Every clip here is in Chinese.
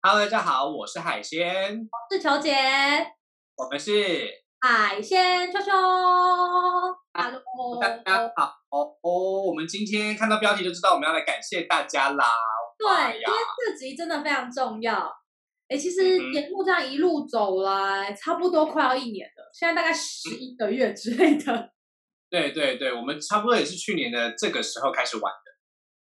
Hello，大家好，我是海鲜，是球姐，我们是海鲜秋秋。Hello，大家好哦。我们今天看到标题就知道我们要来感谢大家啦。对，因为这集真的非常重要。哎，其实节目这样一路走来，差不多快要一年了，现在大概十一个月之类的。对对对，我们差不多也是去年的这个时候开始玩的。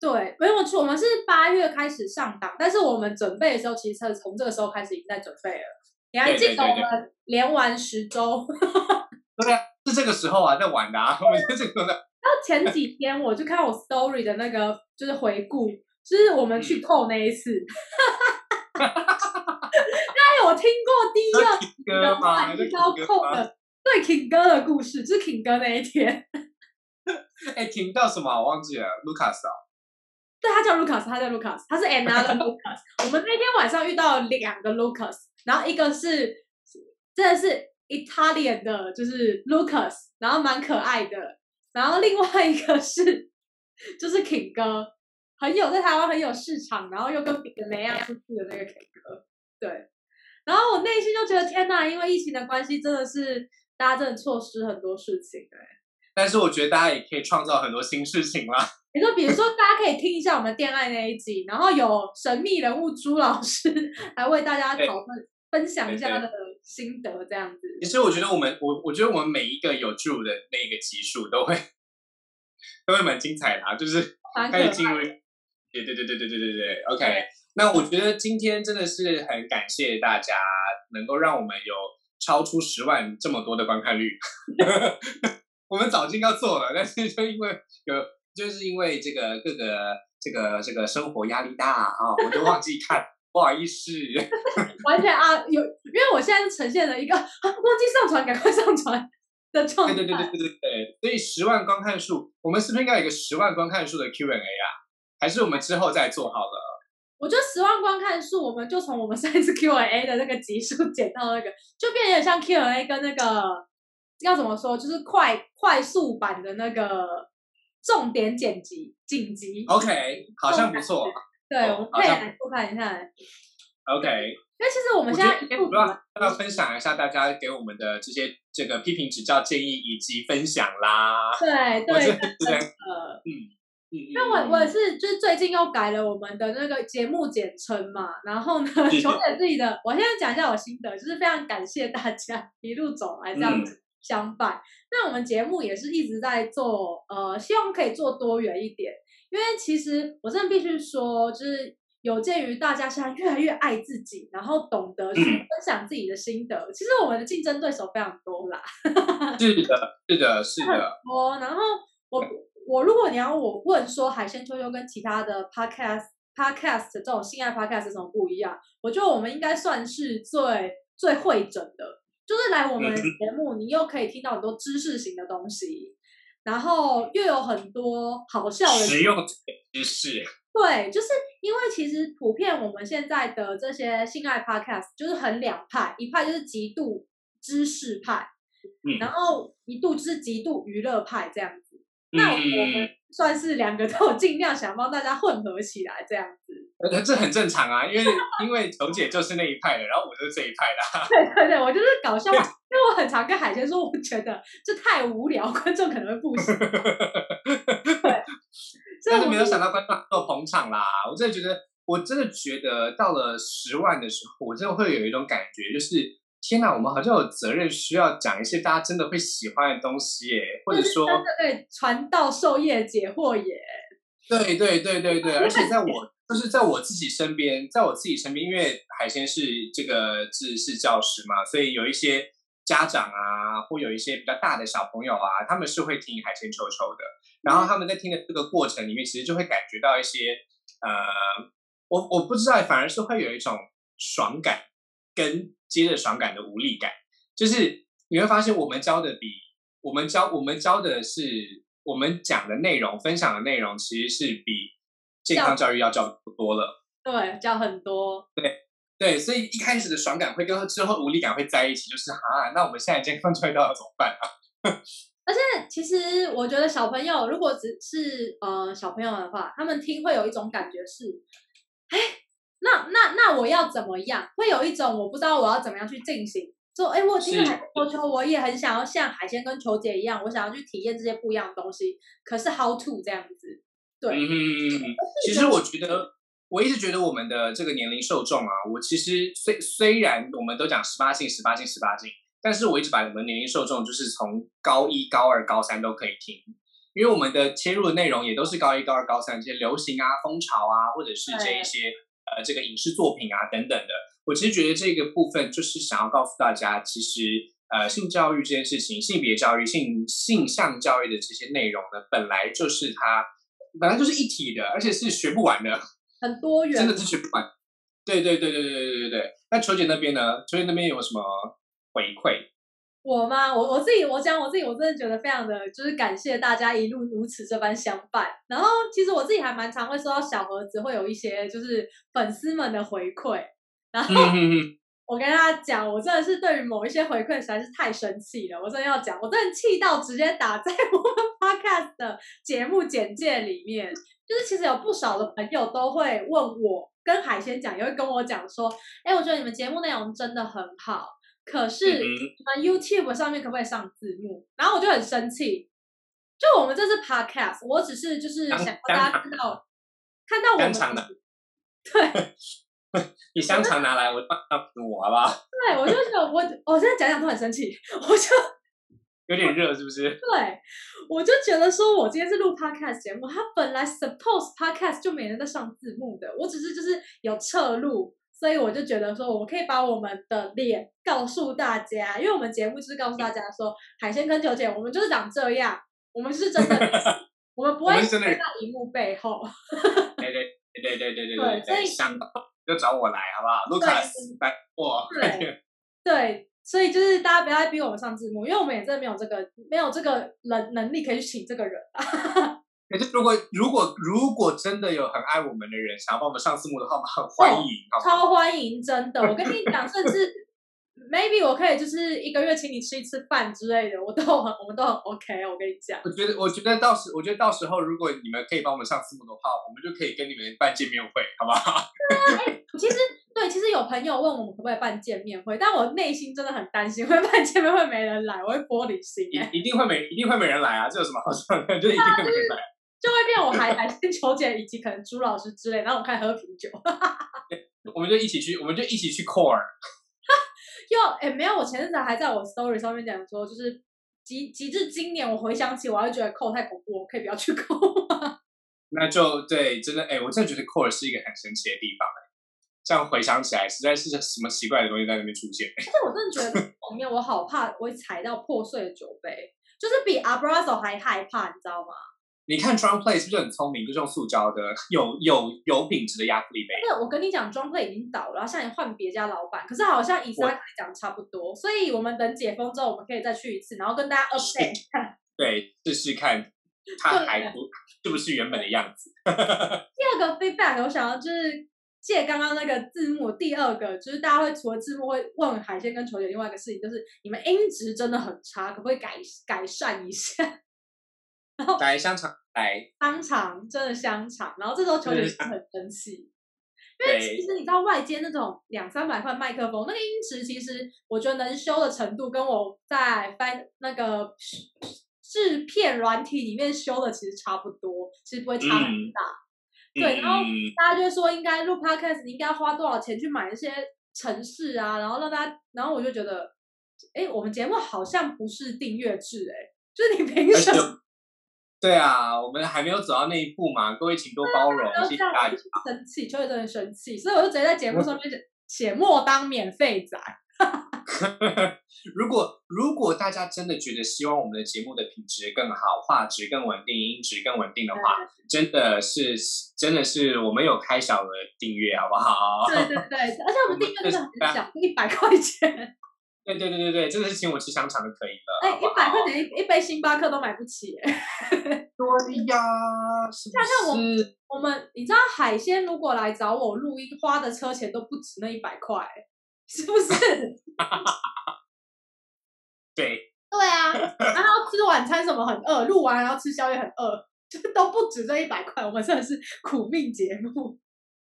对，没有错，我们是八月开始上档，但是我们准备的时候，其实从这个时候开始已经在准备了。你还记得我们连玩十周？对啊，是这个时候啊，在玩的啊，我们在这个。然后前几天我就看我 story 的那个，就是回顾，就是我们去扣那一次。大家有听过第一个歌吗？一刀扣的，对，King 哥的故事，就是 King 哥那一天。哎，King 叫什么？我忘记了，Lucas 啊。对他叫 Lucas，他叫 Lucas，他是 another Lucas。我们那天晚上遇到两个 Lucas，然后一个是真的是 Italian 的，就是 Lucas，然后蛮可爱的。然后另外一个是 就是 King 哥，很有在台湾很有市场，然后又跟梅亚出去的那个 King 哥。对，然后我内心就觉得天哪，因为疫情的关系，真的是大家真的错失很多事情哎。但是我觉得大家也可以创造很多新事情啦。你说，比如说，大家可以听一下我们恋爱那一集，然后有神秘人物朱老师来为大家讨论、分享一下他的心得，这样子。其实我觉得我们，我我觉得我们每一个有助的那个集数都会都会蛮精彩的，啊就是开始进入。对对对对对对对对，OK。那我觉得今天真的是很感谢大家能够让我们有超出十万这么多的观看率。我们早就应该做了，但是就因为有。就是因为这个各个这个这个生活压力大啊，我就忘记看，不好意思。完全啊，有，因为我现在是呈现了一个啊，忘记上传，赶快上传的状态。对对对对对对对。所以十万观看数，我们是不是应该有一个十万观看数的 Q&A 啊？还是我们之后再做好了？我觉得十万观看数，我们就从我们上一次 Q&A 的那个集数剪到那个，就变得像 Q&A 跟那个要怎么说，就是快快速版的那个。重点剪辑紧急，OK，好像不错。对，我们可以来复看一下。OK，因为其实我们现在不要要分享一下大家给我们的这些这个批评指教建议以及分享啦。对对对，嗯嗯，那我我也是，就是最近又改了我们的那个节目简称嘛，然后呢，求姐自己的，我现在讲一下我心得，就是非常感谢大家一路走来这样子。相伴，那我们节目也是一直在做，呃，希望可以做多元一点。因为其实我真的必须说，就是有鉴于大家现在越来越爱自己，然后懂得去分享自己的心得。其实我们的竞争对手非常多啦。是的，是的，是的。多。然后我我如果你要我问说，海鲜秋秋跟其他的 podcast podcast 这种性爱 podcast 有什么不一样？我觉得我们应该算是最最会整的。就是来我们节目，你又可以听到很多知识型的东西，然后又有很多好笑的实用知识。对，就是因为其实普遍我们现在的这些性爱 podcast 就是很两派，一派就是极度知识派，然后一度就是极度娱乐派这样子。那我们算是两个都有尽量想帮大家混合起来这样子。呃，这很正常啊，因为因为球姐就是那一派的，然后我就是这一派的。对对对，我就是搞笑，因为我很常跟海鲜说，我觉得这太无聊，观众可能会不喜欢。对，但是没有想到观众都捧场啦。我真的觉得，我真的觉得到了十万的时候，我真的会有一种感觉，就是天哪，我们好像有责任需要讲一些大家真的会喜欢的东西耶，或者说对传道授业解惑耶。对对对对对，而且在 我。就是在我自己身边，在我自己身边，因为海鲜是这个是是教师嘛，所以有一些家长啊，或有一些比较大的小朋友啊，他们是会听海鲜球球的。然后他们在听的这个过程里面，其实就会感觉到一些呃，我我不知道，反而是会有一种爽感，跟接着爽感的无力感。就是你会发现，我们教的比我们教我们教的是我们讲的内容，分享的内容，其实是比。健康教育要教多了，对，教很多，对对，所以一开始的爽感会跟之后无力感会在一起，就是啊，那我们现在健康教育到底怎么办啊？而且其实我觉得小朋友如果只是呃小朋友的话，他们听会有一种感觉是，哎，那那那我要怎么样？会有一种我不知道我要怎么样去进行。说，哎，我今天海球球，我也很想要像海鲜跟球姐一样，我想要去体验这些不一样的东西。可是 how to 这样子？对，嗯嗯嗯。其实我觉得，我一直觉得我们的这个年龄受众啊，我其实虽虽然我们都讲十八禁、十八禁、十八禁，但是我一直把我们年龄受众就是从高一、高二、高三都可以听，因为我们的切入的内容也都是高一、高二、高三这些流行啊、风潮啊，或者是这一些呃这个影视作品啊等等的。我其实觉得这个部分就是想要告诉大家，其实呃性教育这件事情、性别教育、性性向教育的这些内容呢，本来就是它本来就是一体的，而且是学不完的，很多元，真的是学不完。对对对对对对对对对。那球姐那边呢？球姐那边有什么回馈？我吗？我我自己我讲我自己，我真的觉得非常的就是感谢大家一路如此这般相伴。然后其实我自己还蛮常会收到小盒子，会有一些就是粉丝们的回馈。然后 我跟大家讲，我真的是对于某一些回馈实在是太生气了。我真的要讲，我真的气到直接打在我们 podcast 的节目简介里面。就是其实有不少的朋友都会问我，跟海鲜讲，也会跟我讲说：“哎，我觉得你们节目内容真的很好，可是你们 YouTube 上面可不可以上字幕？”然后我就很生气。就我们这是 podcast，我只是就是想让大家看到看到我们对。你香肠拿来，我帮我好不好？对，我就觉得我我现在讲讲都很生气，我就 有点热，是不是？对，我就觉得说，我今天是录 podcast 节目，他本来 suppose podcast 就没人在上字幕的，我只是就是有侧录，所以我就觉得说，我们可以把我们的脸告诉大家，因为我们节目就是告诉大家说，海鲜跟九姐，我们就是长这样，我们是真的，我们不会在荧幕背后。对对对对对对对，所以想。就找我来好不好？Lucas 来我。对对，所以就是大家不要再逼我们上字幕，因为我们也真的没有这个没有这个能能力可以去请这个人。可是如果如果如果真的有很爱我们的人想要帮我们上字幕的话，我们很欢迎，超欢迎，真的。我跟你讲，甚至。Maybe 我可以就是一个月请你吃一次饭之类的，我都很我们都很 OK。我跟你讲，我觉得我觉得到时我觉得到时候如果你们可以帮我们上字幕的话，我们就可以跟你们办见面会，好不好？对啊，其实对，其实有朋友问我们可不可以办见面会，但我内心真的很担心会办见面会没人来，我会玻璃心。一一定会没一定会没人来啊！这有什么好说的？就一定会没人来，就会变我还 还先求姐以及可能朱老师之类，然后我开始喝啤酒。我们就一起去，我们就一起去 Core。又哎，没有，我前阵子还在我 story 上面讲说，就是极极致今年，我回想起，我还觉得扣太恐怖，我可以不要去扣吗？那就对，真的哎，我真的觉得扣是一个很神奇的地方哎。这样回想起来，实在是什么奇怪的东西在那边出现。但是我真的觉得里面我好怕，我会踩到破碎的酒杯，就是比 Abrazo 还害怕，你知道吗？你看 Drum Play 是不是很聪明？就是用塑胶的，有有有品质的亚克力杯。对，我跟你讲，Drum Play 已经倒了，现在换别家老板。可是好像以前讲差不多，所以我们等解封之后，我们可以再去一次，然后跟大家 update 看。对，试试看，它还不是不是原本的样子。第二个 feedback，我想要就是借刚刚那个字幕，第二个就是大家会除了字幕会问海鲜跟球姐，另外一个事情就是你们音质真的很差，可不可以改改善一下？来香肠，来香肠，真的香肠。然后这时候球姐很生气，因为其实你知道外接那种两三百块麦克风，那个音质其实我觉得能修的程度，跟我在翻那个制片软体里面修的其实差不多，其实不会差很大。对，然后大家就说应该录 podcast，你应该要花多少钱去买一些城市啊，然后让大家，然后我就觉得，哎，我们节目好像不是订阅制，哎，就是你凭什么？对啊，我们还没有走到那一步嘛，各位请多包容，谢谢大家。生气，秋叶真的生气，所以我就直接在节目上面写莫当免费仔。如果如果大家真的觉得希望我们的节目的品质更好，画质更稳定，音质更稳定的话，真的是真的是我们有开小额订阅，好不好？对对对，而且我们订阅真的很小，一百块钱。对对对对对，真的是请我吃香肠就可以了。哎，一百块钱一一杯星巴克都买不起。对呀，看看我我们，你知道海鲜如果来找我录音，花的车钱都不止那一百块，是不是？对。对啊，然后吃晚餐什么很饿，录完然后吃宵夜很饿，就 都不止这一百块。我们真的是苦命节目。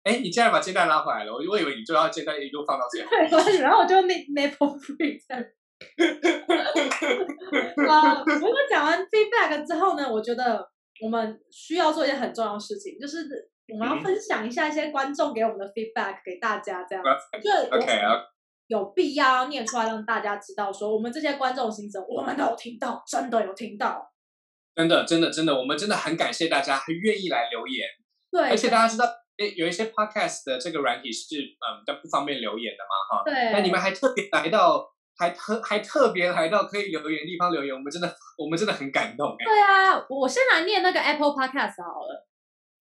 哎，你竟然把肩带拉回来了，我我以为你就要肩带一路放到这样。对，然后我就那 nipple free 这样。啊，不过讲完 feedback 之后呢，我觉得我们需要做一件很重要的事情，就是我们要分享一下一些观众给我们的 feedback 给大家，这样。就 OK 啊。有必要念出来让大家知道，说我们这些观众心声，我们都有听到，真的有听到。真的，真的，真的，我们真的很感谢大家，很愿意来留言。对，而且大家知道，诶，有一些 podcast 的这个软体是嗯，都不方便留言的嘛，哈。对。那你们还特别来到，还特还特别来到可以留言地方留言，我们真的，我们真的很感动。对啊，我先来念那个 Apple Podcast 好了。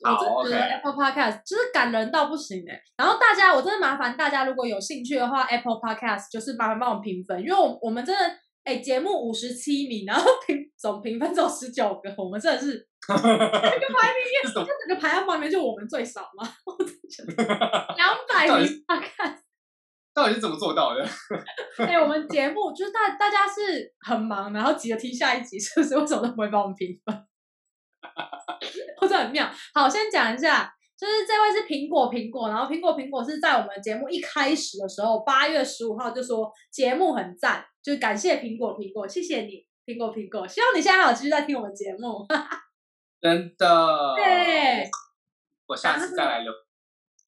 我真的觉得 Apple Podcast 就是感人到不行哎。然后大家，我真的麻烦大家，如果有兴趣的话，Apple Podcast 就是麻烦帮我们评分，因为我我们真的。哎，节目五十七名，然后评总评分只有十九个，我们真的是 这个排名，这整个排行榜里面就我们最少吗？两百名大概，到底是怎么做到的？哎，我们节目就是大大家是很忙，然后急着听下一集，是不是？为什么都不会帮我们评分？或者很妙。好，先讲一下。就是这位是苹果苹果，然后苹果苹果是在我们节目一开始的时候，八月十五号就说节目很赞，就感谢苹果苹果，谢谢你苹果苹果，希望你现在还有继续在听我们节目，真的。对，我下次再来留。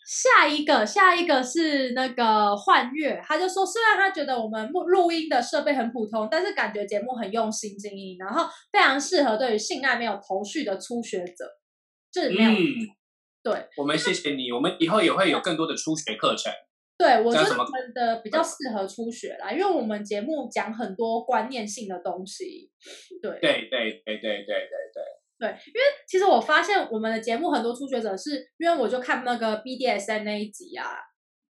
下一个下一个是那个幻月，他就说虽然他觉得我们录录音的设备很普通，但是感觉节目很用心经营，然后非常适合对于性爱没有头绪的初学者，就是没有。对，我们谢谢你。我们以后也会有更多的初学课程。对，我觉得我们的比较适合初学啦，因为我们节目讲很多观念性的东西。对，对，对，对，对，对，对，对。对，因为其实我发现我们的节目很多初学者是因为我就看那个 BDSN 那一集啊，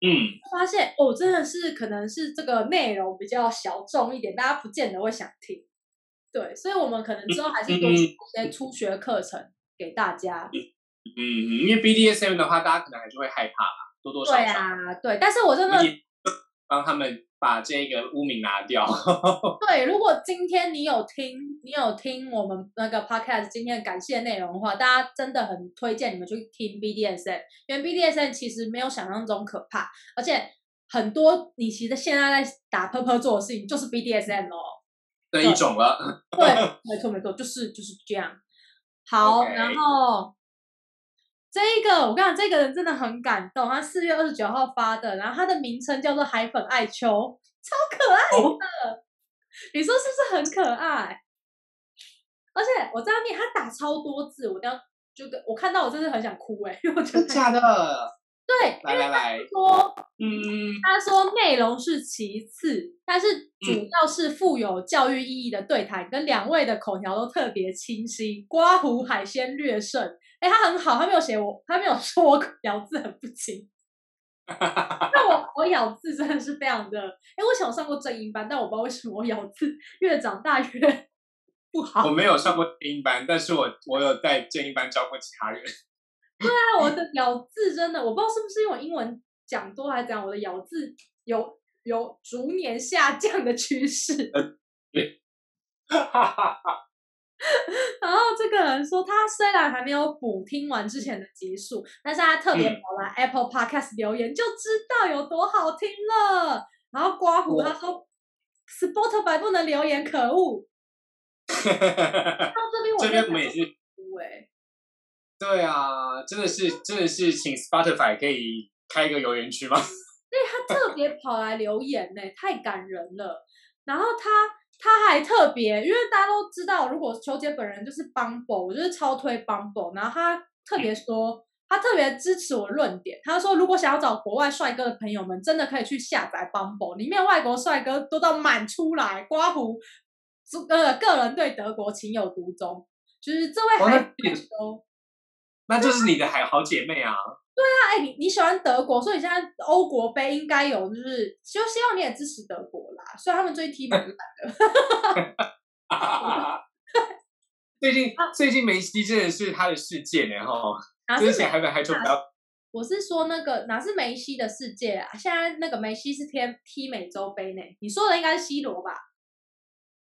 嗯，发现哦，真的是可能是这个内容比较小众一点，大家不见得会想听。对，所以我们可能之后还是多出一些初学课程给大家。嗯，因为 BDSM 的话，大家可能还是会害怕吧，多多少少。对啊，对，但是我真的帮他们把这个污名拿掉。对，如果今天你有听，你有听我们那个 Podcast 今天感谢内容的话，大家真的很推荐你们去听 BDSM，因为 BDSM 其实没有想象中可怕，而且很多你其实现在在打 Purple 做的事情就是 BDSM 哦的一种了。对，没错没错，就是就是这样。好，然后。这一个我跟你讲，这个人真的很感动。他四月二十九号发的，然后他的名称叫做海粉爱秋，超可爱的。你说是不是很可爱？而且我在面他打超多字，我等下就跟我看到我真的很想哭哎，因为我觉得假的。对，来来来，说，嗯，他说内容是其次，但是主要是富有教育意义的对谈，跟两位的口条都特别清晰，刮胡海鲜略胜。哎，他很好，他没有写我，他没有说我 咬字很不清。那我 我咬字真的是非常的，哎，我想上过正音班，但我不知道为什么我咬字越长大越不好。我没有上过正音班，但是我我有在正音班教过其他人。对啊，我的咬字真的，我不知道是不是因为英文讲多还是怎样，我的咬字有有逐年下降的趋势。然后这个人说，他虽然还没有补听完之前的集数，但是他特别跑来 Apple Podcast 留言，就知道有多好听了。然后刮胡他说，Spotify 不能留言，可恶。到这边我这边我们也是对啊，真的是真的是请 Spotify 可以开一个留言区吗？对他特别跑来留言呢，太感人了。然后他。他还特别，因为大家都知道，如果球姐本人就是 Bumble，我就是超推 Bumble。然后他特别说，他特别支持我论点。他说，如果想要找国外帅哥的朋友们，真的可以去下载 Bumble，里面外国帅哥多到满出来，刮胡，呃，个人对德国情有独钟。就是这位还说，那就是你的好好姐妹啊。对啊，哎，你你喜欢德国，所以现在欧国杯应该有，就是就希望你也支持德国啦。虽然他们最近踢蛮烂的 最近最近梅西真的是他的世界呢哈。之前还没还抽不到。我是说那个哪是梅西的世界啊？现在那个梅西是踢踢美洲杯呢。你说的应该是 C 罗吧？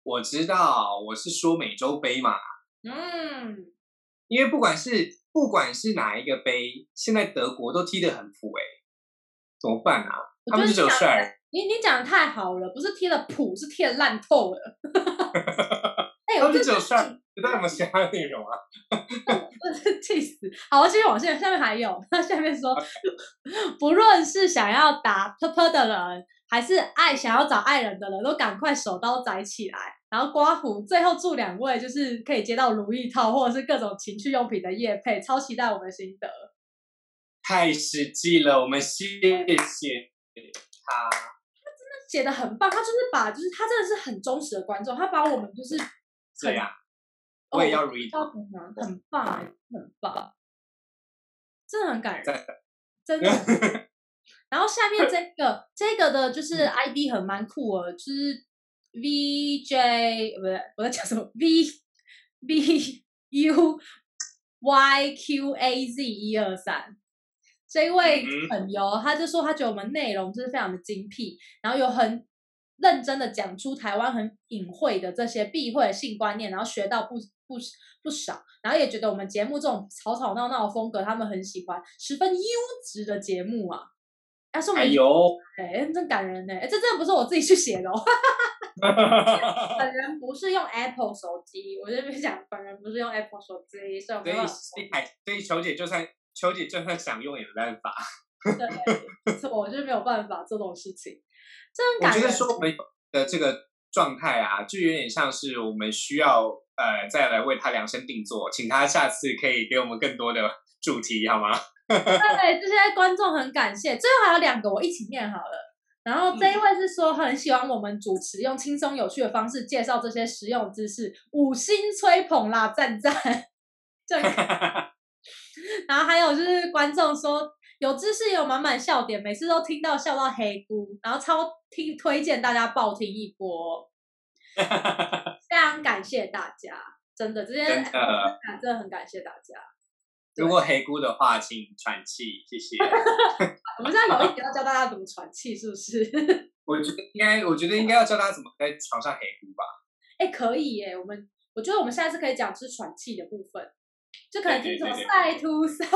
我知道，我是说美洲杯嘛。嗯。因为不管是不管是哪一个杯，现在德国都踢得很普哎，怎么办啊？他们就只有帅。你你讲的太好了，不是踢的普，是踢的烂透了。哎，他们就只有帅，知道什么其他内容啊？气死！好，继续往下，下面还有，他下面说，不论是想要打泼泼的人，还是爱想要找爱人的人，都赶快手刀宰起来。然后刮胡，最后祝两位就是可以接到如意套，或者是各种情趣用品的叶配，超期待我们心得。太实际了，我们谢谢他。他真的写的很棒，他就是把，就是他真的是很忠实的观众，他把我们就是对呀，我也要如意套，很棒，很棒，真的很感人，真的。然后下面这 个这个的就是 ID 很蛮酷哦，就是 VJ 不对，我在讲什么 V V U Y Q A Z 一二三。这位朋友，他就说他觉得我们内容就是非常的精辟，然后有很认真的讲出台湾很隐晦的这些避讳性观念，然后学到不不不少，然后也觉得我们节目这种吵吵闹闹的风格他们很喜欢，十分优质的节目啊！他说我们哎，真感人呢！哎，这真的不是我自己去写的，哦，本人不是用 Apple 手机，我这边讲，本人不是用 Apple 手机，所以所以所以球姐就算。秋姐就算想用也没办法，对，我就是没有办法做这种事情。我觉得说我们的这个状态啊，就有点像是我们需要呃再来为他量身定做，请他下次可以给我们更多的主题，好吗？对，这些观众很感谢。最后还有两个，我一起念好了。然后这一位是说很喜欢我们主持用轻松有趣的方式介绍这些实用知识，五星吹捧啦，赞赞。然后还有就是观众说有知识有满满笑点，每次都听到笑到黑姑，然后超听推荐大家爆听一波，非常感谢大家，真的这些真的真的很感谢大家。如果黑姑的话，请喘气，谢谢。我们现在有一点要教大家怎么喘气，是不是？我觉得应该，我觉得应该要教大家怎么在床上黑姑吧。哎，可以耶，我们我觉得我们下次可以讲是喘气的部分。就可能听什么赛突赛，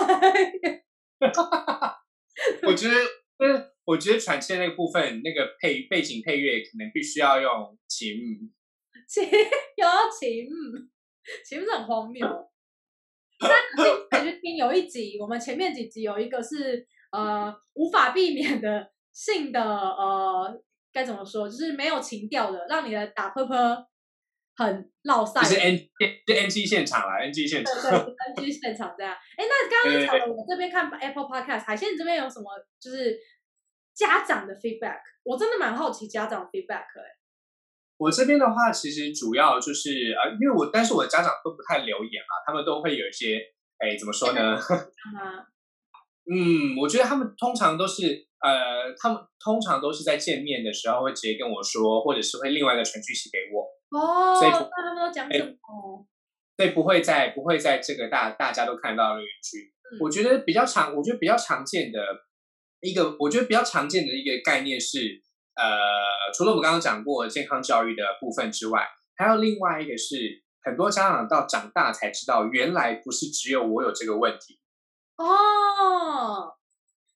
我觉得，嗯，我觉得喘气那个部分，那个配背景配乐可能必须要用琴，琴有琴，琴是很荒谬。大家可以去听有一集，我们前面几集有一个是呃无法避免的性的呃该怎么说，就是没有情调的，让你的打喷喷。很落散，是 N 是 NG 现场啦，NG 现场，对对，NG 现场这样。哎，那刚刚讲了，我这边看 Apple Podcast，海鲜你这边有什么就是家长的 feedback？我真的蛮好奇家长 feedback 哎。我这边的话，其实主要就是呃，因为我但是我的家长都不太留言嘛，他们都会有一些哎，怎么说呢？嗯，我觉得他们通常都是呃，他们通常都是在见面的时候会直接跟我说，或者是会另外一个传讯息给我。哦，所以他们都讲什么？所以不会在不会在这个大大家都看到的园区。我觉得比较常，我觉得比较常见的一个，我觉得比较常见的一个概念是，呃，除了我们刚刚讲过健康教育的部分之外，还有另外一个是，很多家长到长大才知道，原来不是只有我有这个问题。哦，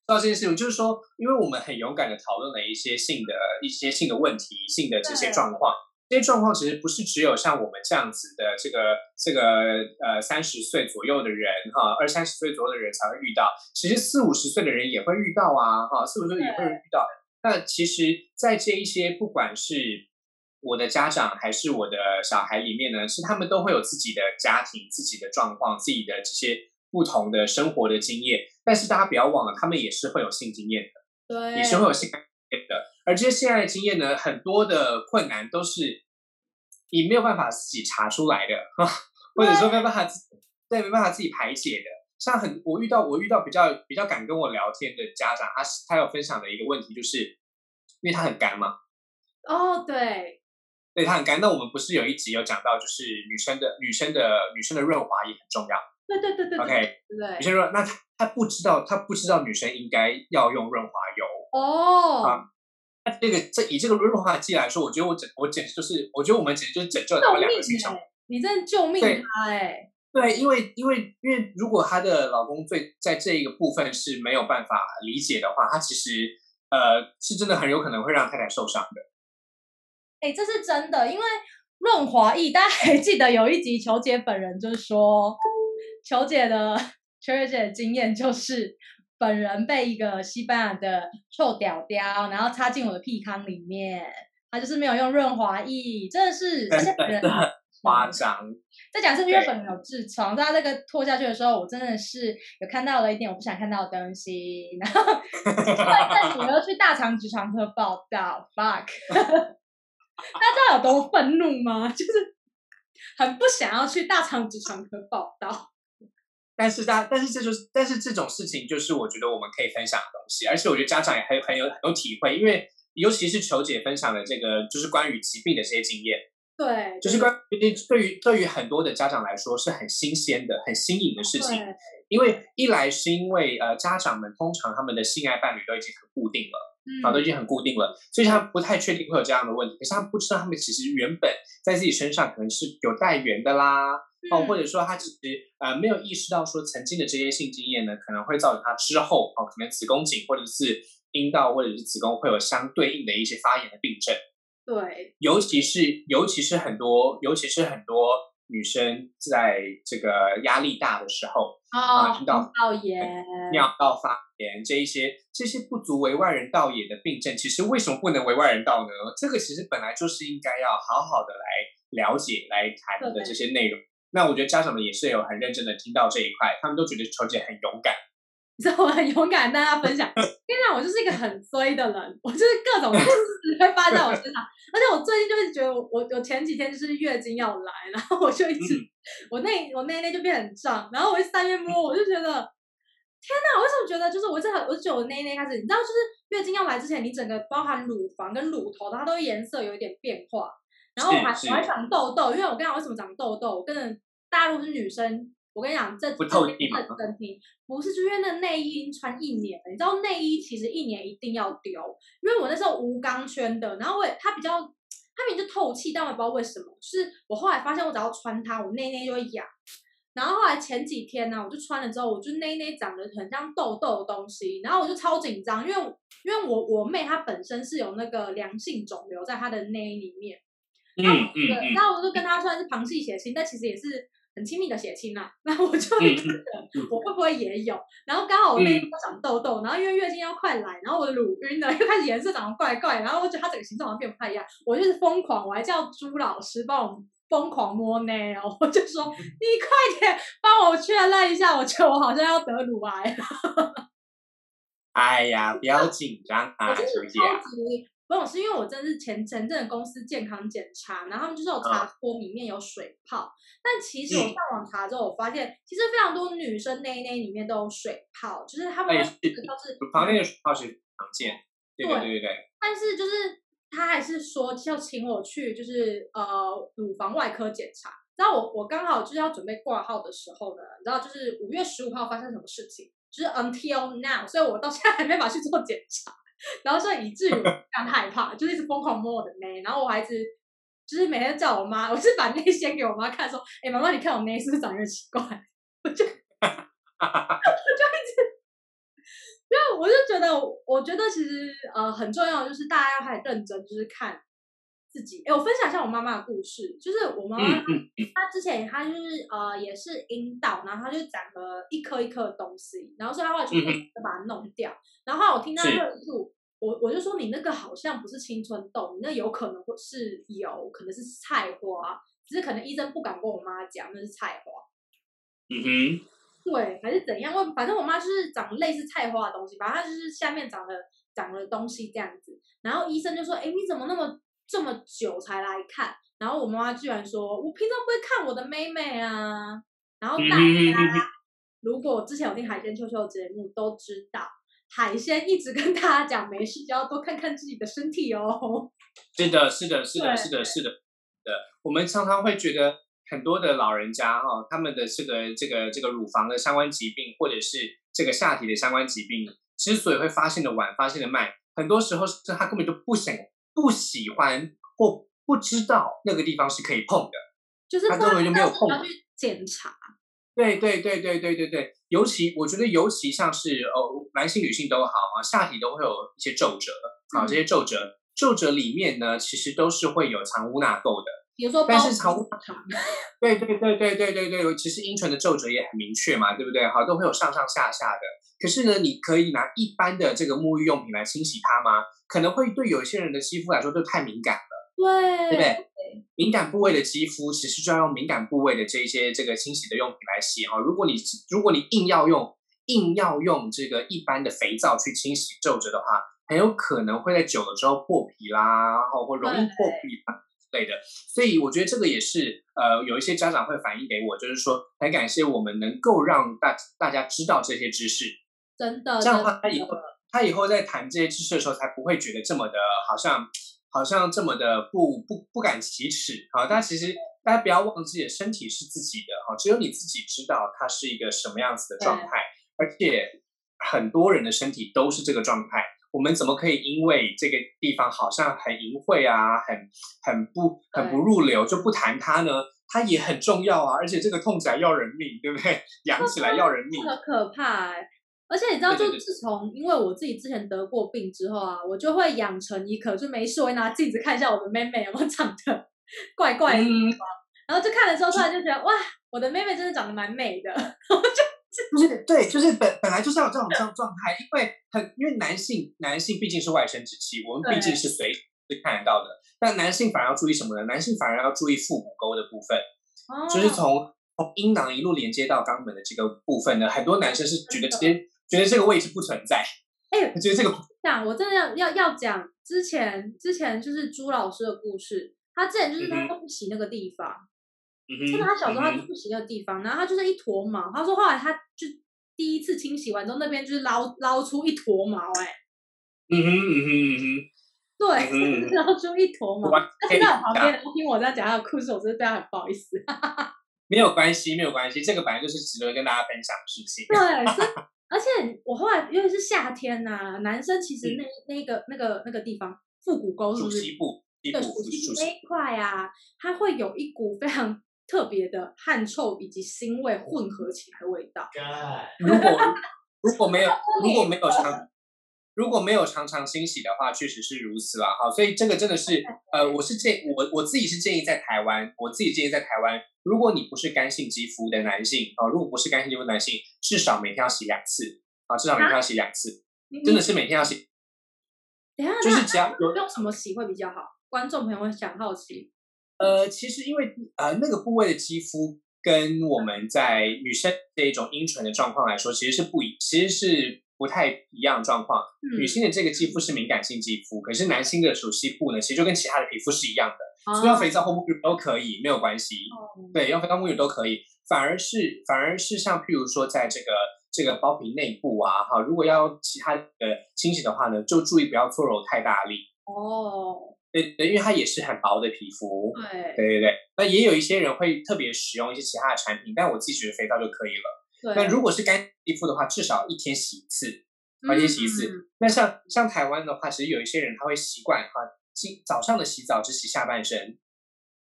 到这件事情，就是说，因为我们很勇敢的讨论了一些性的一些性的问题、性的这些状况。这些状况其实不是只有像我们这样子的这个这个呃三十岁左右的人哈，二三十岁左右的人才会遇到，其实四五十岁的人也会遇到啊哈，四五十岁也会遇到。那其实，在这一些不管是我的家长还是我的小孩里面呢，是他们都会有自己的家庭、自己的状况、自己的这些不同的生活的经验。但是大家不要忘了，他们也是会有性经验的，对，也是会有性经验的。而这些性爱的经验呢，很多的困难都是你没有办法自己查出来的，或者说没办法自对没办法自己排解的。像很我遇到我遇到比较比较敢跟我聊天的家长，他他有分享的一个问题，就是因为他很干嘛？哦，对，对他很干。那我们不是有一集有讲到，就是女生的女生的女生的润滑也很重要。对对对对，OK，对。女生润，那他他不知道，他不知道女生应该要用润滑油哦。啊这个这以这个润滑剂来说，我觉得我简我简直就是，我觉得我们简直就是拯救他们两个性生你真的救命他哎！对，因为因为因为如果她的老公最在这一个部分是没有办法理解的话，他其实呃是真的很有可能会让太太受伤的。哎，这是真的，因为润滑液，大家还记得有一集球姐本人就是说，球姐的球姐的经验就是。本人被一个西班牙的臭屌屌，然后插进我的屁坑里面，他就是没有用润滑液，真的是而且本人夸张。再讲是因为本人有痔疮，在那个拖下去的时候，我真的是有看到了一点我不想看到的东西，然后带女儿去大肠直肠科报道，fuck，大家知道有多愤怒吗？就是很不想要去大肠直肠科报道。但是大，但是这就是，但是这种事情就是我觉得我们可以分享的东西，而且我觉得家长也很很有很有体会，因为尤其是球姐分享的这个就是关于疾病的这些经验，对，就是关于对于对于很多的家长来说是很新鲜的、很新颖的事情，因为一来是因为呃家长们通常他们的性爱伴侣都已经很固定了，啊都已经很固定了，所以他不太确定会有这样的问题，可是他不知道他们其实原本在自己身上可能是有带源的啦。哦，或者说他其实呃没有意识到说曾经的这些性经验呢，可能会造成他之后哦，可能子宫颈或者是阴道或者是子宫会有相对应的一些发炎的病症。对，尤其是尤其是很多尤其是很多女生在这个压力大的时候啊，听到道炎、尿道发炎这一些这些不足为外人道也的病症，其实为什么不能为外人道呢？这个其实本来就是应该要好好的来了解来谈的这些内容。那我觉得家长们也是有很认真的听到这一块，他们都觉得球姐很勇敢。你知道我很 勇敢，跟大家分享。跟你讲，我就是一个很衰的人，我就是各种事会发生在我身上。而且我最近就是觉得，我我前几天就是月经要来，然后我就一直我那我那那就变很胀，然后我一三月摸，我就觉得天哪！我为什么觉得就是我这我就觉得我那那开始，你知道，就是月经要来之前，你整个包含乳房跟乳头，它都颜色有一点变化。然后我还我还长痘痘，因为我跟你讲为什么长痘痘，我跟大陆是女生，我跟你讲，这不透气真听，不是，就因为那内衣穿一年了，你知道内衣其实一年一定要丢，因为我那时候无钢圈的，然后我也它比较它明明就透气，但我也不知道为什么，就是我后来发现我只要穿它，我内内就会痒，然后后来前几天呢，我就穿了之后，我就内内长得很像痘痘的东西，然后我就超紧张，因为因为我我妹她本身是有那个良性肿瘤在她的内里面。嗯嗯嗯，然后我就跟她算是旁系血亲，但其实也是很亲密的血亲啦。然后我就觉得我会不会也有？然后刚好我那边长痘痘，然后因为月经要快来，然后我的乳晕呢又开始颜色长得怪怪，然后我觉得它整个形状好像变不太一样。我就是疯狂，我还叫朱老师帮我疯狂摸内哦，我就说你快点帮我确认一下，我觉得我好像要得乳癌了。哎呀，不要紧张啊，小姐。不是，是因为我真是前前阵公司健康检查，然后他们就是有查说里面有水泡，但其实我上网查之后，我发现其实非常多女生内内里面都有水泡，就是他们都是乳房内的水泡是常见，对对对对。但是就是他还是说要请我去，就是呃乳房外科检查。然后我我刚好就是要准备挂号的时候呢，你知道就是五月十五号发生什么事情？就是 until now，所以我到现在还没法去做检查。然后所以以至于非常害怕，就一直疯狂摸我的内，然后我还一直就是每天叫我妈，我是把内先给我妈看，说：“哎，妈妈，你看我内是不是长得奇怪？” 我就，我就一直，因为我就觉得，我觉得其实呃很重要，就是大家要很认真，就是看自己。哎，我分享一下我妈妈的故事，就是我妈妈她之前她就是呃也是阴道，然后她就长了一颗一颗的东西，然后所以她后来就把它弄掉，然后我听到论述。我我就说你那个好像不是青春痘，你那有可能会是有可能是菜花，只是可能医生不敢跟我妈讲那是菜花。嗯哼，对，还是怎样？我反正我妈就是长类似菜花的东西，反正她就是下面长了长了东西这样子。然后医生就说：“哎，你怎么那么这么久才来看？”然后我妈妈居然说：“我平常不会看我的妹妹啊。”然后大家如果之前有听海鲜秋秋的节目都知道。海鲜一直跟大家讲，没事就要多看看自己的身体哦。是的，是的，是的，是的，是的。的，我们常常会觉得很多的老人家哈，他们的这个这个这个乳房的相关疾病，或者是这个下体的相关疾病，之所以会发现的晚、发现的慢，很多时候是他根本就不想、不喜欢或不知道那个地方是可以碰的，就是他根本就没有碰。去检查。对对对对对对对，尤其我觉得尤其像是哦，男性女性都好啊，下体都会有一些皱褶。啊，这些皱褶皱褶里面呢，其实都是会有藏污纳垢的。比如说，但是对对对对对对对，其实阴唇的皱褶也很明确嘛，对不对？好，都会有上上下下的。可是呢，你可以拿一般的这个沐浴用品来清洗它吗？可能会对有一些人的肌肤来说就太敏感了。对，对不对？敏感部位的肌肤，其实就要用敏感部位的这些这个清洗的用品来洗哈。如果你如果你硬要用硬要用这个一般的肥皂去清洗皱褶的话，很有可能会在久了之后破皮啦，然后或容易破皮之类的。所以我觉得这个也是呃，有一些家长会反映给我，就是说很感谢我们能够让大大家知道这些知识，真的这样的话，他以后他以后在谈这些知识的时候，才不会觉得这么的好像。好像这么的不不不敢启齿啊！但其实大家不要忘记，身体是自己的哈，只有你自己知道它是一个什么样子的状态。而且很多人的身体都是这个状态，我们怎么可以因为这个地方好像很淫秽啊，很很不很不入流就不谈它呢？它也很重要啊！而且这个痛起来要人命，对不对？痒起来要人命，很可怕哎！而且你知道，就自从因为我自己之前得过病之后啊，我就会养成一颗，就没事会拿镜子看一下我的妹妹有没有长得 怪怪的，然后就看了之后，突然就觉得哇，我的妹妹真的长得蛮美的。就不是对，就是本本来就是要有这种这种状态，因为很因为男性男性毕竟是外生殖器，我们毕竟是随时看得到的，但男性反而要注意什么呢？男性反而要注意腹股沟的部分，就是从从阴囊一路连接到肛门的这个部分呢，很多男生是觉得直接。觉得这个位置不存在。哎，我觉得这个讲，我真的要要要讲之前之前就是朱老师的故事。他之前就是他都不洗那个地方，就是他小时候他就不洗那个地方，然后他就是一坨毛。他说后来他就第一次清洗完之后，那边就是捞捞出一坨毛，哎，嗯哼嗯哼嗯哼，对，捞出一坨毛。他现在我旁边听我在讲他的故事，我真的对他很不好意思。没有关系，没有关系，这个本来就是值得跟大家分享的事情。对。而且我后来因为是夏天呐，男生其实那那个那个那个地方腹股沟是不是？腹部，对，腹肌那一块啊，它会有一股非常特别的汗臭以及腥味混合起来的味道。如果如果没有 如果没有常如果没有常常清洗的话，确实是如此啦。好，所以这个真的是 呃，我是建我我自己是建议在台湾，我自己建议在台湾。如果你不是干性肌肤的男性啊，如果不是干性肌肤男性，至少每天要洗两次啊，至少每天要洗两次，真的是每天要洗。等下，就是只要用什么洗会比较好？观众朋友会想好奇。呃，其实因为呃那个部位的肌肤跟我们在女生这一种阴唇的状况来说，其实是不一，其实是不太一样状况。女性的这个肌肤是敏感性肌肤，可是男性的熟悉部呢，其实就跟其他的皮肤是一样的。所以要肥皂或沐浴都可以，没有关系。对，用肥皂沐浴都可以。反而是，反而是像譬如说，在这个这个包皮内部啊，哈，如果要其他的清洗的话呢，就注意不要搓揉太大力。哦，对对，因为它也是很薄的皮肤。对，对对对。那也有一些人会特别使用一些其他的产品，但我自己觉得肥皂就可以了。那如果是干皮肤的话，至少一天洗一次，一天洗一次。那像像台湾的话，其实有一些人他会习惯哈。今早上的洗澡只洗下半身，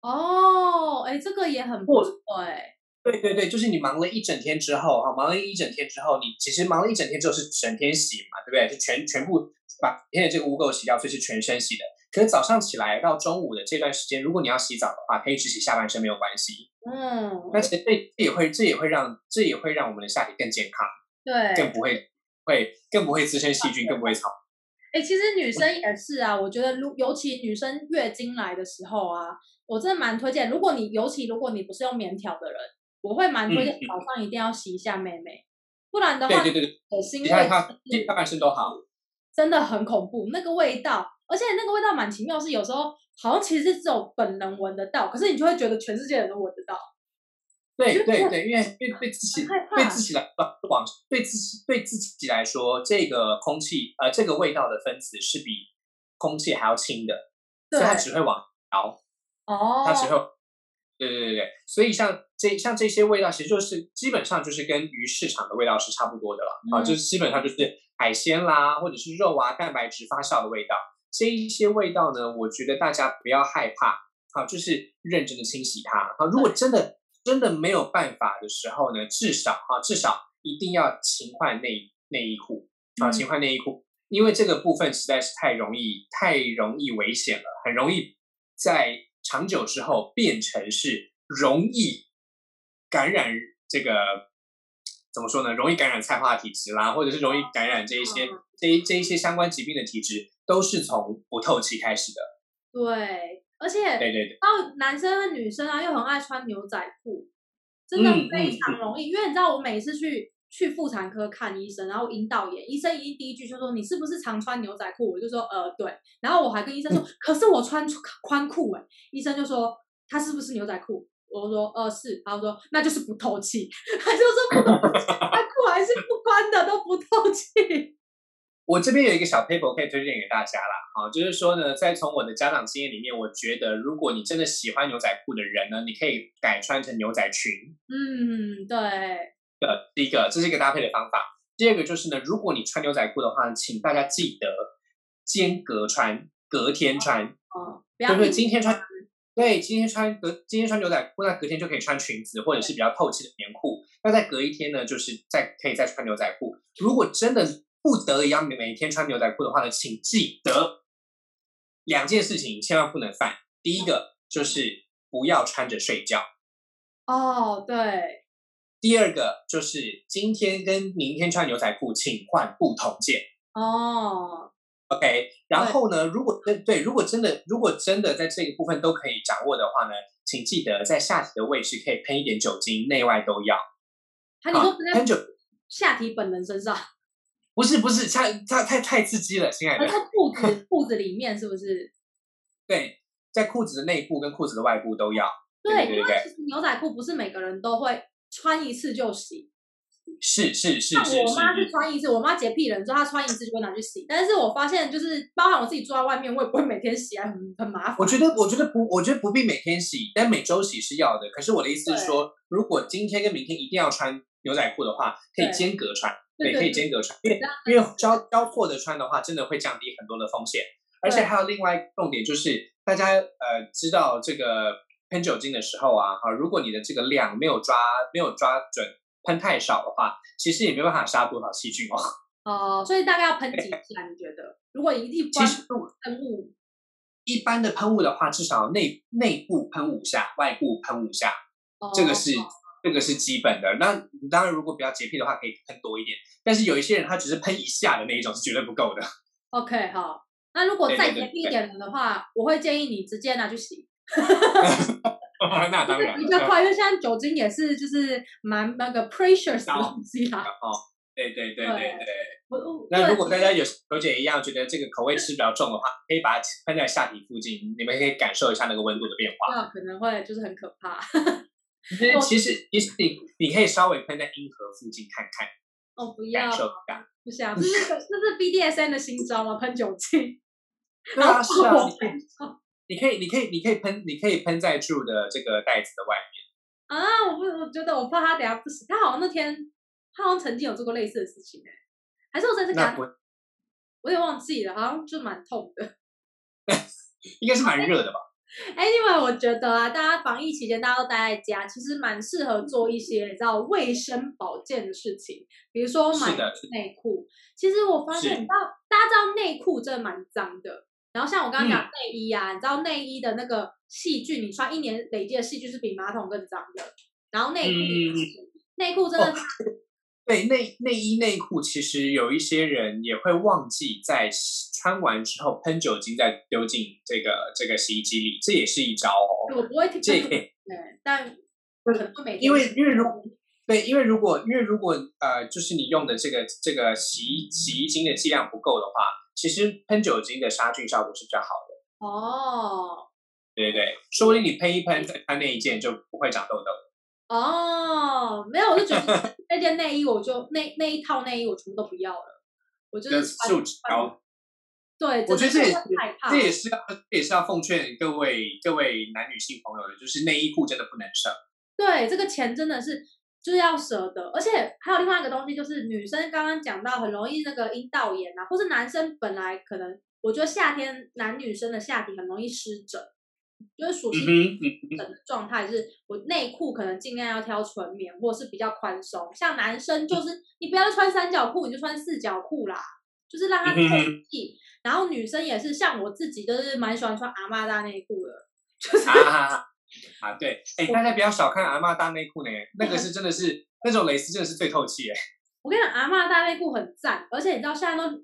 哦，哎，这个也很不错哎。对对对，就是你忙了一整天之后，哈，忙了一整天之后，你其实忙了一整天之后是整天洗嘛，对不对？就全全部把今天的这个污垢洗掉，所以是全身洗的。可是早上起来到中午的这段时间，如果你要洗澡的话，可以只洗下半身没有关系。嗯，那其实这这也会这也会让这也会让我们的下体更健康，对，更不会会更不会滋生细菌，更不会吵。哎，其实女生也是啊，我觉得如尤其女生月经来的时候啊，我真的蛮推荐。如果你尤其如果你不是用棉条的人，我会蛮推荐早上一定要洗一下妹妹，不然的话，对对对，恶心味，下半身都好，真的很恐怖那个味道，而且那个味道蛮奇妙，是有时候好像其实是只有本人闻得到，可是你就会觉得全世界人都闻得到。对对对，因为对对自己对自己来往对自己对自己来说，这个空气呃这个味道的分子是比空气还要轻的，所以它只会往摇哦，它只会对对对对，所以像这像这些味道，其实就是基本上就是跟鱼市场的味道是差不多的了啊，就是基本上就是海鲜啦或者是肉啊蛋白质发酵的味道，这一些味道呢，我觉得大家不要害怕啊，就是认真的清洗它。啊，如果真的。真的没有办法的时候呢，至少啊，至少一定要勤换内内衣裤啊，勤换内衣裤，因为这个部分实在是太容易、太容易危险了，很容易在长久之后变成是容易感染这个怎么说呢？容易感染菜花体质啦，或者是容易感染这一些这一这一些相关疾病的体质，都是从不透气开始的。对。而且，对对对，然后男生和女生啊，又很爱穿牛仔裤，真的非常容易。因为你知道，我每次去去妇产科看医生，然后阴道炎，医生一第一句就说：“你是不是常穿牛仔裤？”我就说：“呃，对。”然后我还跟医生说：“可是我穿宽裤哎。”医生就说：“他是不是牛仔裤？”我说：“哦，是。”他说：“那就是不透气。”他就说：“不透气，裤还是不关的都不透气。”我这边有一个小 paper 可以推荐给大家啦，啊，就是说呢，在从我的家长经验里面，我觉得如果你真的喜欢牛仔裤的人呢，你可以改穿成牛仔裙。嗯，对。呃第一个，这是一个搭配的方法。第二个就是呢，如果你穿牛仔裤的话，请大家记得间隔穿，隔天穿。哦。对不对？今天穿，对，今天穿隔，今天穿牛仔裤，那隔天就可以穿裙子或者是比较透气的棉裤。那再隔一天呢，就是再可以再穿牛仔裤。如果真的。不得已要每天穿牛仔裤的话呢，请记得两件事情千万不能犯。第一个就是不要穿着睡觉。哦，对。第二个就是今天跟明天穿牛仔裤，请换不同件。哦。OK，然后呢，如果真对，如果真的，如果真的在这个部分都可以掌握的话呢，请记得在下体的位置可以喷一点酒精，内外都要。啊，你说喷酒下体本人身上？不是不是，太太太太刺激了，亲爱的。在裤子裤子里面是不是？对，在裤子的内部跟裤子的外部都要。对，因为牛仔裤不是每个人都会穿一次就洗。是是是。那我妈是穿一次，我妈洁癖人，说她穿一次就会拿去洗。但是我发现，就是包含我自己住在外面，我也不会每天洗啊，很很麻烦。我觉得我觉得不，我觉得不必每天洗，但每周洗是要的。可是我的意思是说，如果今天跟明天一定要穿牛仔裤的话，可以间隔穿。对，可以间隔穿，因为因为交交错的穿的话，真的会降低很多的风险。而且还有另外重点就是，大家呃知道这个喷酒精的时候啊，哈，如果你的这个量没有抓没有抓准，喷太少的话，其实也没办法杀多少细菌哦。哦，所以大概要喷几下？你觉得？如果一定其实喷雾，一般的喷雾的话，至少内内部喷五下，外部喷五下，这个是。这个是基本的，那当然如果比较洁癖的话，可以喷多一点。但是有一些人他只是喷一下的那一种是绝对不够的。OK，好。那如果再洁癖一点的话，我会建议你直接拿去洗。那当然。比较快，因为现在酒精也是就是蛮那个 precious 的东西啊。哦，对对对对对。那如果大家有有姐一样觉得这个口味吃比较重的话，可以把它喷在下体附近，你们可以感受一下那个温度的变化。那可能会就是很可怕。其实，其实，其实你你可以稍微喷在阴核附近看看。哦，不要，感受感，不是啊，这是这是 BDSN 的新招吗？喷酒精。对啊，是啊，你可以，你可以，你可以喷，你可以喷在住的这个袋子的外面。啊，我不，我觉得我怕他等下不行。他好像那天，他好像曾经有做过类似的事情哎，还是我在这干？我也忘记了，好像就蛮痛的。应该是蛮热的吧。Anyway，我觉得啊，大家防疫期间大家都待在家，其实蛮适合做一些你知道卫生保健的事情，比如说买内裤。其实我发现，你知道，大家知道内裤真的蛮脏的。然后像我刚刚讲内衣啊，你知道内衣的那个细菌，你穿一年累积的细菌是比马桶更脏的。然后内裤，内裤真的。对内内衣内裤，其实有一些人也会忘记在穿完之后喷酒精，再丢进这个这个洗衣机里，这也是一招哦。我不会，这也可以。对，但可能会每因为因为如对，因为如果因为如果呃，就是你用的这个这个洗衣洗衣精的剂量不够的话，其实喷酒精的杀菌效果是比较好的。哦。对对对，说不定你喷一喷再穿那一件就不会长痘痘。哦，没有，我就觉得那件内衣，我就那那一套内衣，我全部都不要了。我就是素质高。对，我觉得这也是这也是要也是要奉劝各位各位男女性朋友的，就是内衣裤真的不能省。对，这个钱真的是就是要舍得，而且还有另外一个东西，就是女生刚刚讲到很容易那个阴道炎啊，或是男生本来可能，我觉得夏天男女生的下体很容易湿疹。就是属性整的状态是，我内裤可能尽量要挑纯棉，或者是比较宽松。像男生就是你不要穿三角裤，你就穿四角裤啦，就是让它透气。然后女生也是，像我自己就是蛮喜欢穿阿妈大内裤的，就是啊对，哎，大家不要小看阿妈大内裤呢，那个是真的是那种蕾丝真的是最透气哎。我跟你讲，阿妈大内裤很赞，而且你知道现在都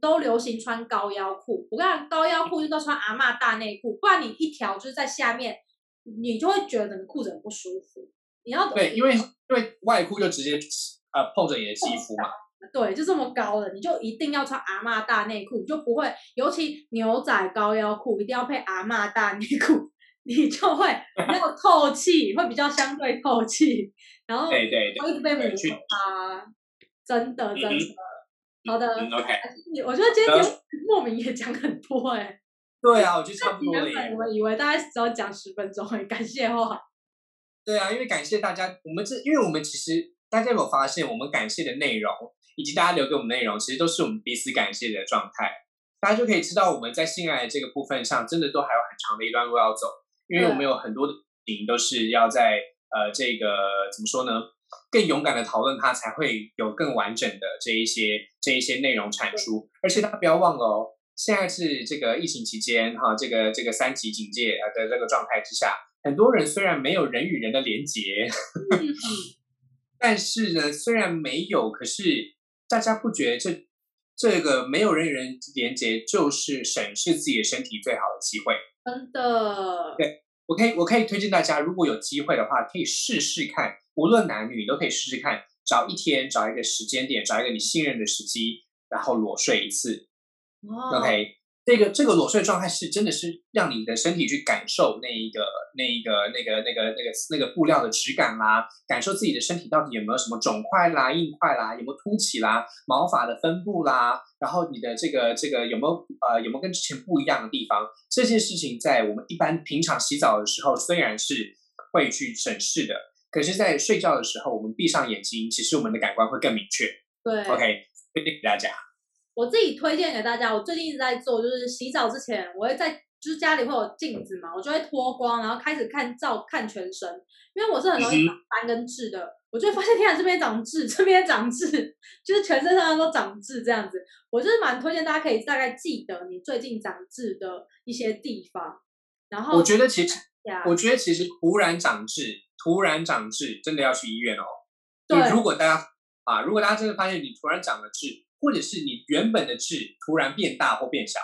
都流行穿高腰裤。我跟你讲，高腰裤就都穿阿妈大内裤，不然你一条就是在下面，你就会觉得整个裤子很不舒服。你要对，因为因为外裤就直接呃碰着你的肌肤嘛。对，就这么高的，你就一定要穿阿妈大内裤，就不会，尤其牛仔高腰裤一定要配阿妈大内裤，你就会没 有透气，会比较相对透气。然后对对对，一直被摩擦。真的，真的，好的，OK。我觉得今天莫名也讲很多哎。对啊，我觉得差不多了。我们以为大家只要讲十分钟，很感谢话。对啊，因为感谢大家，我们这，因为我们其实大家有没有发现，我们感谢的内容以及大家留给我们内容，其实都是我们彼此感谢的状态。大家就可以知道，我们在性爱这个部分上，真的都还有很长的一段路要走，因为我们有很多的事情都是要在呃，这个怎么说呢？更勇敢的讨论，它才会有更完整的这一些这一些内容产出。而且大家不要忘了哦，现在是这个疫情期间哈，这个这个三级警戒呃的这个状态之下，很多人虽然没有人与人的连结，但是呢，虽然没有，可是大家不觉得这这个没有人与人连结就是审视自己的身体最好的机会？真的，对我可以我可以推荐大家，如果有机会的话，可以试试看。无论男女，你都可以试试看，找一天，找一个时间点，找一个你信任的时机，然后裸睡一次。OK，这个这个裸睡状态是真的是让你的身体去感受那一个那一个那个那个那个那个布料的质感啦，感受自己的身体到底有没有什么肿块啦、硬块啦，有没有凸起啦，毛发的分布啦，然后你的这个这个有没有呃有没有跟之前不一样的地方？这件事情在我们一般平常洗澡的时候，虽然是会去审视的。可是，在睡觉的时候，我们闭上眼睛，其实我们的感官会更明确。对，OK，推荐给大家。我自己推荐给大家，我最近一直在做，就是洗澡之前，我会在就是家里会有镜子嘛，我就会脱光，然后开始看照看全身，因为我是很容易长斑跟痣的，我就发现天啊这边长痣，这边长痣，就是全身上都长痣这样子。我就是蛮推荐大家可以大概记得你最近长痣的一些地方，然后我觉得其实，我觉得其实突然长痣。突然长痣，真的要去医院哦。对，如果大家啊，如果大家真的发现你突然长了痣，或者是你原本的痣突然变大或变小，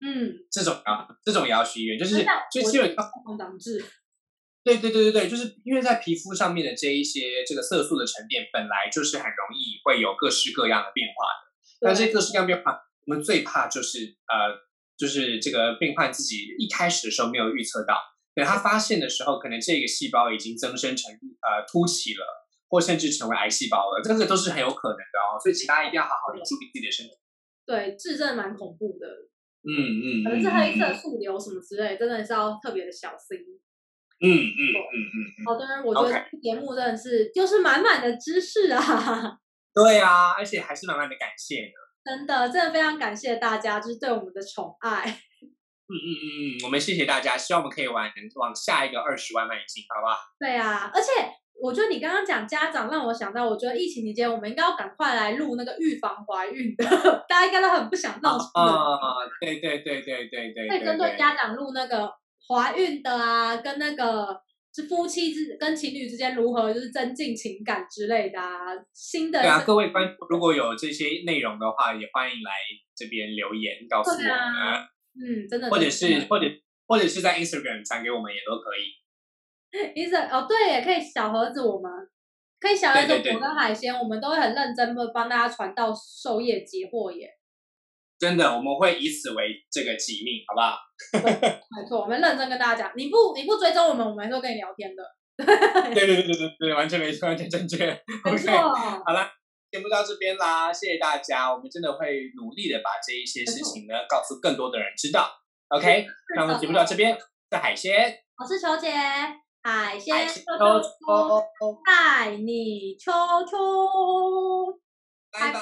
嗯，这种啊，这种也要去医院，就是就基本上长痣。对对对对对，就是因为在皮肤上面的这一些这个色素的沉淀，本来就是很容易会有各式各样的变化的。那这各式各样变化，我们最怕就是呃，就是这个病患自己一开始的时候没有预测到。等他发现的时候，可能这个细胞已经增生成呃凸起了，或甚至成为癌细胞了，这个都是很有可能的哦。所以，请大家一定要好好的注意自己的身体。对，痣真的蛮恐怖的。嗯嗯。可能是黑色素瘤什么之类，真的是要特别的小心。嗯嗯嗯嗯。好的，我觉得节目真的是就是满满的知识啊。对啊，而且还是满满的感谢的。真的，真的非常感谢大家，就是对我们的宠爱。嗯嗯嗯嗯，我们谢谢大家，希望我们可以往往下一个二十万迈进，好不好？对啊，而且我觉得你刚刚讲家长，让我想到，我觉得疫情期间我们应该要赶快来录那个预防怀孕的，大家应该都很不想闹出来。啊，对对对对对对。可以针对家长录那个怀孕的啊，跟那个是夫妻之跟情侣之间如何就是增进情感之类的啊，新的。对啊，各位观如果有这些内容的话，也欢迎来这边留言告诉我们。嗯，真的，或者是或者或者是在 Instagram 传给我们也都可以。Instagram 哦，对，也可以小盒子，我们可以小盒子我跟海鲜，我们都会很认真的帮大家传到授业解惑耶。真的，我们会以此为这个己命，好不好？没错，我们认真跟大家讲，你不你不追踪我们，我们还会跟你聊天的。对对对对对对，完全没错，完全正确。没错，好了。节目到这边啦，谢谢大家，我们真的会努力的把这一些事情呢告诉更多的人知道。OK，那我们节目到这边，是海鲜，我是球姐，海鲜秋秋带你秋秋，拜拜。